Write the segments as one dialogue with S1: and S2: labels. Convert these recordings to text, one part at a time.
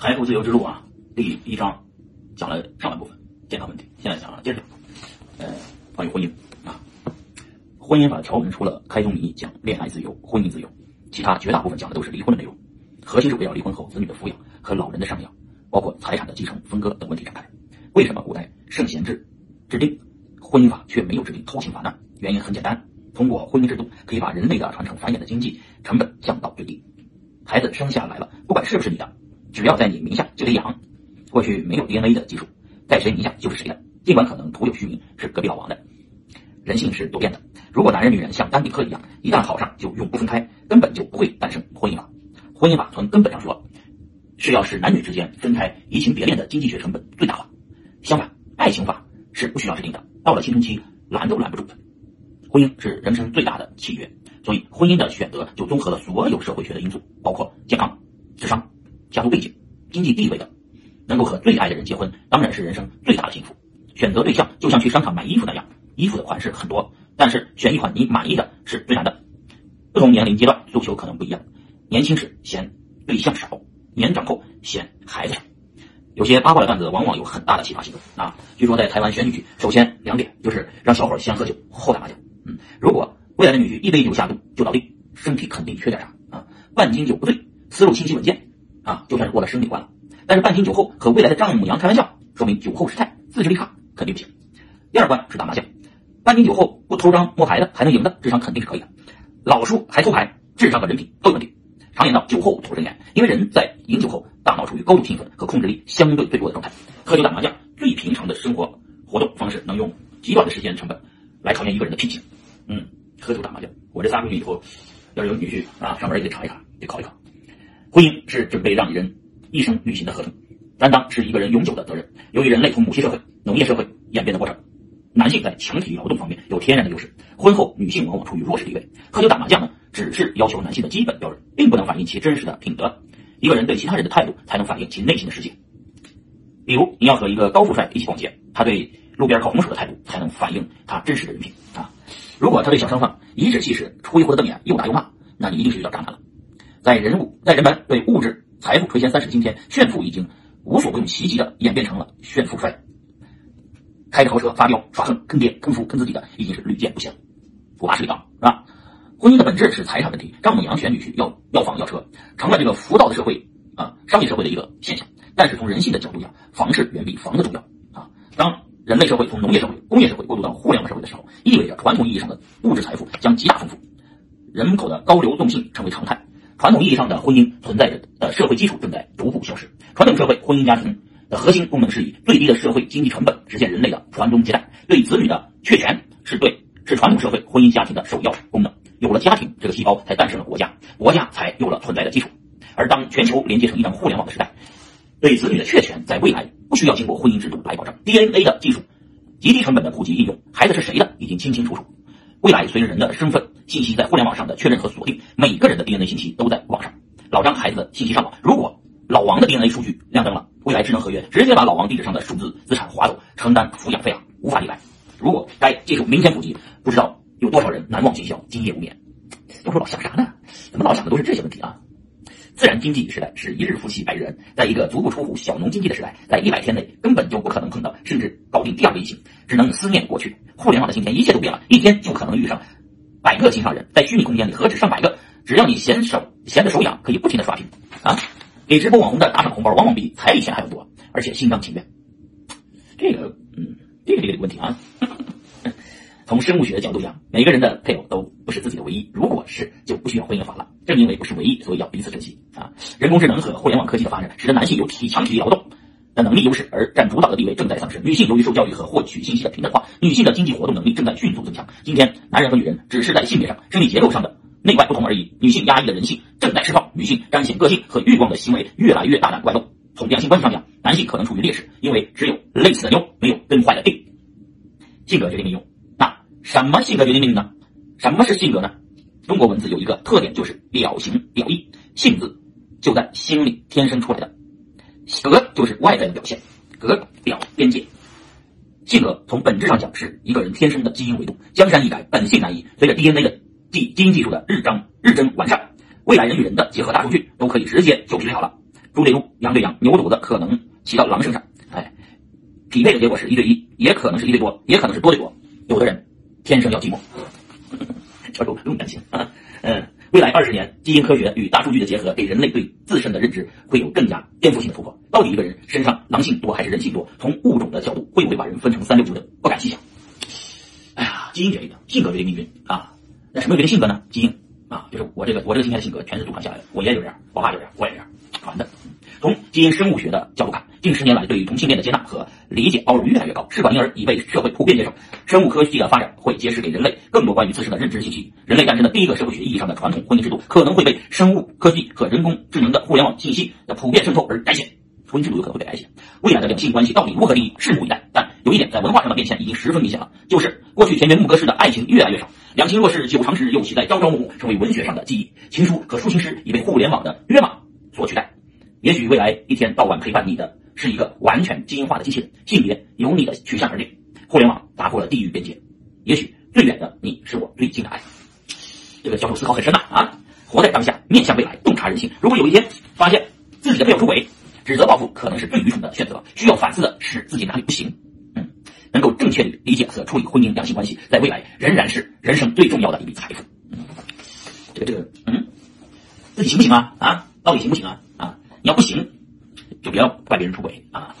S1: 财富自由之路啊，第一章讲了上半部分健康问题，现在讲了接着呃关于婚姻啊，婚姻法的条文除了开宗明义讲恋爱自由、婚姻自由，其他绝大部分讲的都是离婚的内容，核心是围绕离婚后子女的抚养和老人的赡养，包括财产的继承、分割等问题展开。为什么古代圣贤制制定婚姻法却没有制定偷情法呢？原因很简单，通过婚姻制度可以把人类的传承繁衍的经济成本降到最低。孩子生下来了，不管是不是你的，只要在你名下就得养。过去没有 DNA 的技术，在谁名下就是谁的。尽管可能徒有虚名，是隔壁老王的。人性是多变的，如果男人女人像丹顶鹤一样，一旦好上就永不分开，根本就不会诞生婚姻法。婚姻法从根本上说，是要使男女之间分开移情别恋的经济学成本最大化。相反，爱情法是不需要制定的，到了青春期拦都拦不住的。婚姻是人生最大的契约。所以，婚姻的选择就综合了所有社会学的因素，包括健康、智商、家族背景、经济地位等。能够和最爱的人结婚，当然是人生最大的幸福。选择对象就像去商场买衣服那样，衣服的款式很多，但是选一款你满意的是最难的。不同年龄阶段诉求可能不一样，年轻时嫌对象少，年长后嫌孩子少。有些八卦的段子往往有很大的启发性啊。据说在台湾选女婿，首先两点就是让小伙先喝酒，后打麻将。嗯，如果。未来的女婿一杯酒下肚就倒地，身体肯定缺点啥啊？半斤酒不醉，思路清晰稳健啊，就算是过了生理关了。但是半斤酒后和未来的丈母娘开玩笑，说明酒后失态，自制力差，肯定不行。第二关是打麻将，半斤酒后不偷张摸牌的还能赢的，智商肯定是可以的。老输还偷牌，智商和人品都有问题。常言道，酒后吐真言，因为人在饮酒后，大脑处于高度兴奋和控制力相对最弱的状态。喝酒打麻将，最平常的生活活动方式，能用极短的时间成本来考验一个人的品性。嗯。喝酒打麻将，我这仨闺女以后要是有女婿啊，上门也得查一查，得考一考。婚姻是准备让人一生履行的合同，担当是一个人永久的责任。由于人类从母系社会、农业社会演变的过程，男性在强体力劳动方面有天然的优势，婚后女性往往处于弱势地位。喝酒打麻将呢，只是要求男性的基本标准，并不能反映其真实的品德。一个人对其他人的态度，才能反映其内心的世界。比如，你要和一个高富帅一起逛街，他对路边烤红薯的态度，才能反映他真实的人品啊。如果他对小商贩颐指气使、挥霍的瞪眼、又打又骂，那你一定是遇到渣男了。在人物在人们对物质财富垂涎三尺的今天，炫富已经无所不用其极的演变成了炫富帅，开着豪车发飙耍横坑爹坑夫坑自己的已经是屡见不鲜。不怕势力大是吧？婚姻的本质是财产问题，丈母娘选女婿要要房要车，成了这个浮躁的社会啊商业社会的一个现象。但是从人性的角度讲，房是远比房子重要啊。当人类社会从农业社会、工业社会过渡到互联网社会的时候，意味着传统意义上的物质财富将极大丰富，人口的高流动性成为常态。传统意义上的婚姻存在着的社会基础正在逐步消失。传统社会婚姻家庭的核心功能是以最低的社会经济成本实现人类的传宗接代，对子女的确权是对是传统社会婚姻家庭的首要功能。有了家庭这个细胞，才诞生了国家，国家才有了存在的基础。而当全球连接成一张互联网的时代，对子女的确权在未来。不需要经过婚姻制度来保证 DNA 的技术，极低成本的普及应用，孩子是谁的已经清清楚楚。未来随着人的身份信息在互联网上的确认和锁定，每个人的 DNA 信息都在网上。老张孩子的信息上网，如果老王的 DNA 数据亮灯了，未来智能合约直接把老王地址上的数字资产划走，承担抚养费啊，无法例外。如果该技术明显普及，不知道有多少人难忘今宵，今夜无眠。都说老想啥呢？怎么老想的都是这些问题啊？自然经济时代是一日夫妻百日恩，在一个足不出户小农经济的时代，在一百天内根本就不可能碰到，甚至搞定第二个异性，只能思念过去。互联网的今天，一切都变了，一天就可能遇上百个心上人，在虚拟空间里何止上百个，只要你闲手闲的手痒，可以不停的刷屏啊！给直播网红的打赏红包，往往比彩礼钱还要多，而且心甘情愿。这个，嗯，这个这个问题啊。从生物学的角度讲，每个人的配偶都不是自己的唯一。如果是，就不需要婚姻法了。正因为不是唯一，所以要彼此珍惜啊！人工智能和互联网科技的发展，使得男性有体强体力劳动能力优势，而占主导的地位正在丧失。女性由于受教育和获取信息的平等化，女性的经济活动能力正在迅速增强。今天，男人和女人只是在性别上、生理结构上的内外不同而已。女性压抑的人性正在释放，女性彰显个性和欲望的行为越来越大胆怪动。从两性关系上讲，男性可能处于劣势，因为只有累死的妞，没有跟坏的腚。性格决定命运。那什么性格决定命运呢？什么是性格呢？中国文字有一个特点，就是表情表意。性字就在心里天生出来的，格就是外在的表现，格表边界。性格从本质上讲是一个人天生的基因维度，江山易改，本性难移。随着 DNA 的技基因技术的日张日臻完善，未来人与人的结合大数据都可以直接就匹配好了。猪对猪，羊对羊，牛犊子可能骑到狼身上。哎，匹配的结果是一对一，也可能是一对多，也可能是多对多。有的人天生要寂寞，教授不用担心啊。嗯，未来二十年，基因科学与大数据的结合，给人类对自身的认知会有更加颠覆性的突破。到底一个人身上狼性多还是人性多？从物种的角度，会不会把人分成三六九等？不敢细想。哎呀，基因决定的，性格决定命运啊。那什么决定性格呢？基因啊，就是我这个我这个今天的性格全是祖传下来的。我爷就这样，我爸就这样，我也这样传的。从基因生物学的角度看，近十年来对于同性恋的接纳和理解包容越来越高，试管婴儿已被社会普遍接受。生物科技的发展会揭示给人类更多关于自身的认知信息。人类诞生的第一个社会学意义上的传统婚姻制度，可能会被生物科技和人工智能的互联网信息的普遍渗透而改写。婚姻制度有可能会被改写。未来的两性关系到底如何定义，拭目以待。但有一点在文化上的变迁已经十分明显了，就是过去田园牧歌式的爱情越来越少。两情若是久长时，又岂在朝朝暮暮，成为文学上的记忆。情书和抒情诗已被互联网的约码所取代。也许未来一天到晚陪伴你的是一个完全基因化的机器人，性别由你的取向而定。互联网打破了地域边界，也许最远的你是我最近的爱。这个教授思考很深呐啊！活在当下，面向未来，洞察人性。如果有一天发现自己的配偶出轨，指责报复可能是最愚蠢的选择。需要反思的是自己哪里不行。嗯，能够正确理解和处理婚姻两性关系，在未来仍然是人生最重要的一笔财富。嗯，这个这个，嗯，自己行不行啊？啊，到底行不行啊？啊？你要不行，就不要怪别人出轨啊！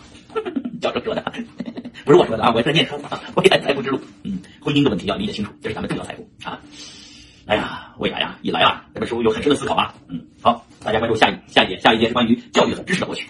S1: 教授说的，不是我说的啊，我在念书啊。未来财富之路，嗯，婚姻的问题要理解清楚，这是咱们重要财富啊！哎呀，未来啊，一来啊，这本书有很深的思考啊。嗯，好，大家关注下一下一节，下一节是关于教育和知识的获取，